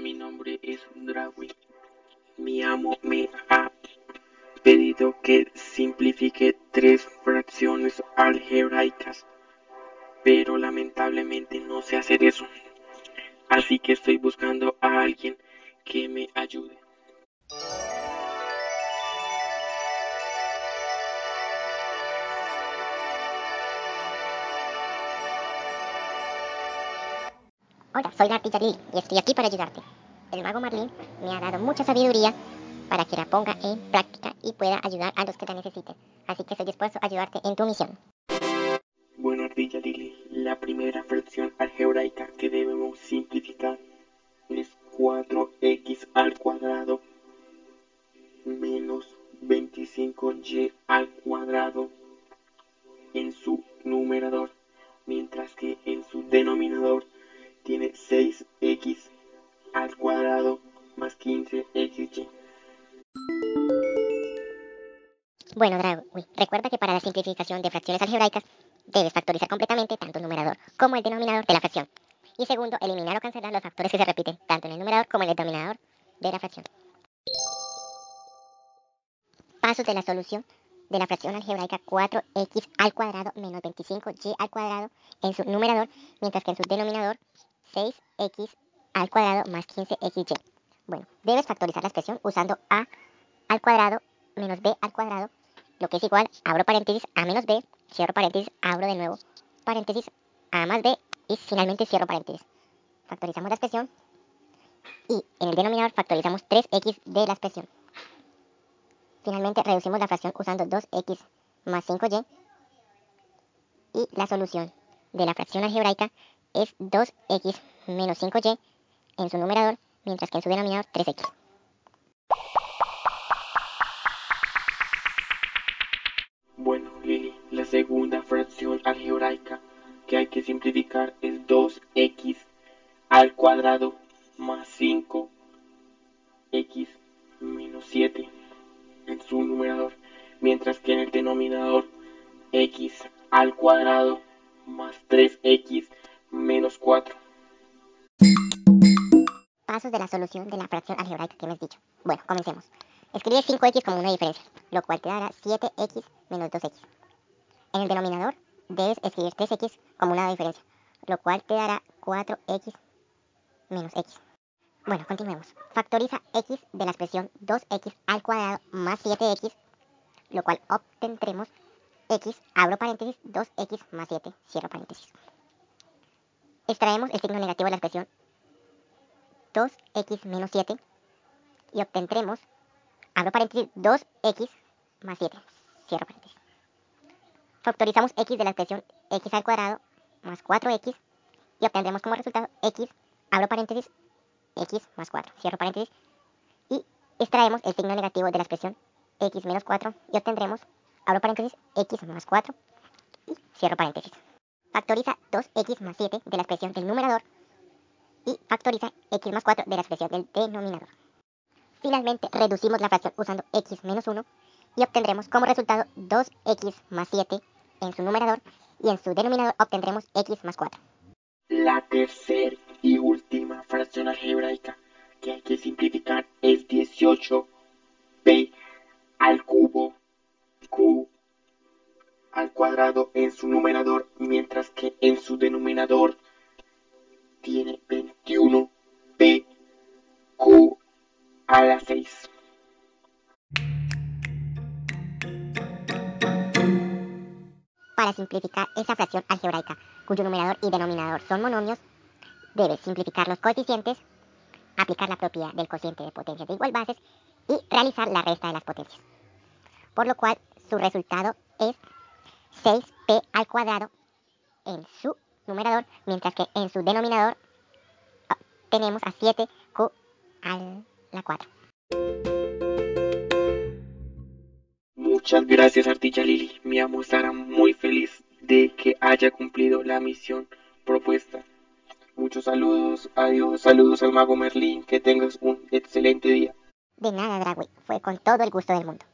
Mi nombre es Drawi. Mi amo me ha pedido que simplifique tres fracciones algebraicas, pero lamentablemente no sé hacer eso. Así que estoy buscando a alguien que me ayude. Hola, soy la Lily y estoy aquí para ayudarte. El mago Marlin me ha dado mucha sabiduría para que la ponga en práctica y pueda ayudar a los que la necesiten. Así que estoy dispuesto a ayudarte en tu misión. Bueno, ardilla Lily, la primera fracción algebraica que debemos simplificar es 4x al cuadrado menos 25y al cuadrado en su numerador, 15xy. Bueno, Drago, recuerda que para la simplificación de fracciones algebraicas debes factorizar completamente tanto el numerador como el denominador de la fracción. Y segundo, eliminar o cancelar los factores que se repiten tanto en el numerador como en el denominador de la fracción. Pasos de la solución de la fracción algebraica 4x al cuadrado menos 25y al cuadrado en su numerador, mientras que en su denominador 6x al cuadrado más 15xy. Bueno, debes factorizar la expresión usando a al cuadrado menos b al cuadrado, lo que es igual, abro paréntesis, a menos b, cierro paréntesis, abro de nuevo paréntesis, a más b y finalmente cierro paréntesis. Factorizamos la expresión y en el denominador factorizamos 3x de la expresión. Finalmente reducimos la fracción usando 2x más 5y y la solución de la fracción algebraica es 2x menos 5y en su numerador, mientras que en su denominador 3x. Bueno, Lili, la segunda fracción algebraica que hay que simplificar es 2x al cuadrado más 5x menos 7 en su numerador, mientras que en el denominador x al cuadrado más 3x Pasos de la solución de la fracción algebraica que hemos dicho. Bueno, comencemos. Escribe 5x como una diferencia, lo cual te dará 7x menos 2x. En el denominador debes escribir 3x como una diferencia, lo cual te dará 4x menos x. Bueno, continuemos. Factoriza x de la expresión 2x al cuadrado más 7x, lo cual obtendremos x, abro paréntesis, 2x más 7, cierro paréntesis. Extraemos el signo negativo de la expresión 2x menos 7 y obtendremos, abro paréntesis, 2x más 7, cierro paréntesis. Factorizamos x de la expresión x al cuadrado más 4x y obtendremos como resultado x, abro paréntesis, x más 4, cierro paréntesis, y extraemos el signo negativo de la expresión x menos 4 y obtendremos, abro paréntesis, x más 4 y cierro paréntesis. Factoriza 2x más 7 de la expresión del numerador y factoriza x más 4 de la expresión del denominador. Finalmente, reducimos la fracción usando x menos 1 y obtendremos como resultado 2x más 7 en su numerador y en su denominador obtendremos x más 4. La tercera y última fracción algebraica que hay que simplificar es 18p al cubo q al cuadrado en su numerador, mientras que en su denominador tiene Para simplificar esa fracción algebraica, cuyo numerador y denominador son monomios, debes simplificar los coeficientes, aplicar la propiedad del cociente de potencias de igual bases y realizar la resta de las potencias. Por lo cual, su resultado es 6p al cuadrado en su numerador, mientras que en su denominador ah, tenemos a 7q a la 4. Muchas gracias Artilla Lili, mi amo estará muy feliz de que haya cumplido la misión propuesta. Muchos saludos, adiós, saludos al mago Merlín, que tengas un excelente día. De nada, Dragway, fue con todo el gusto del mundo.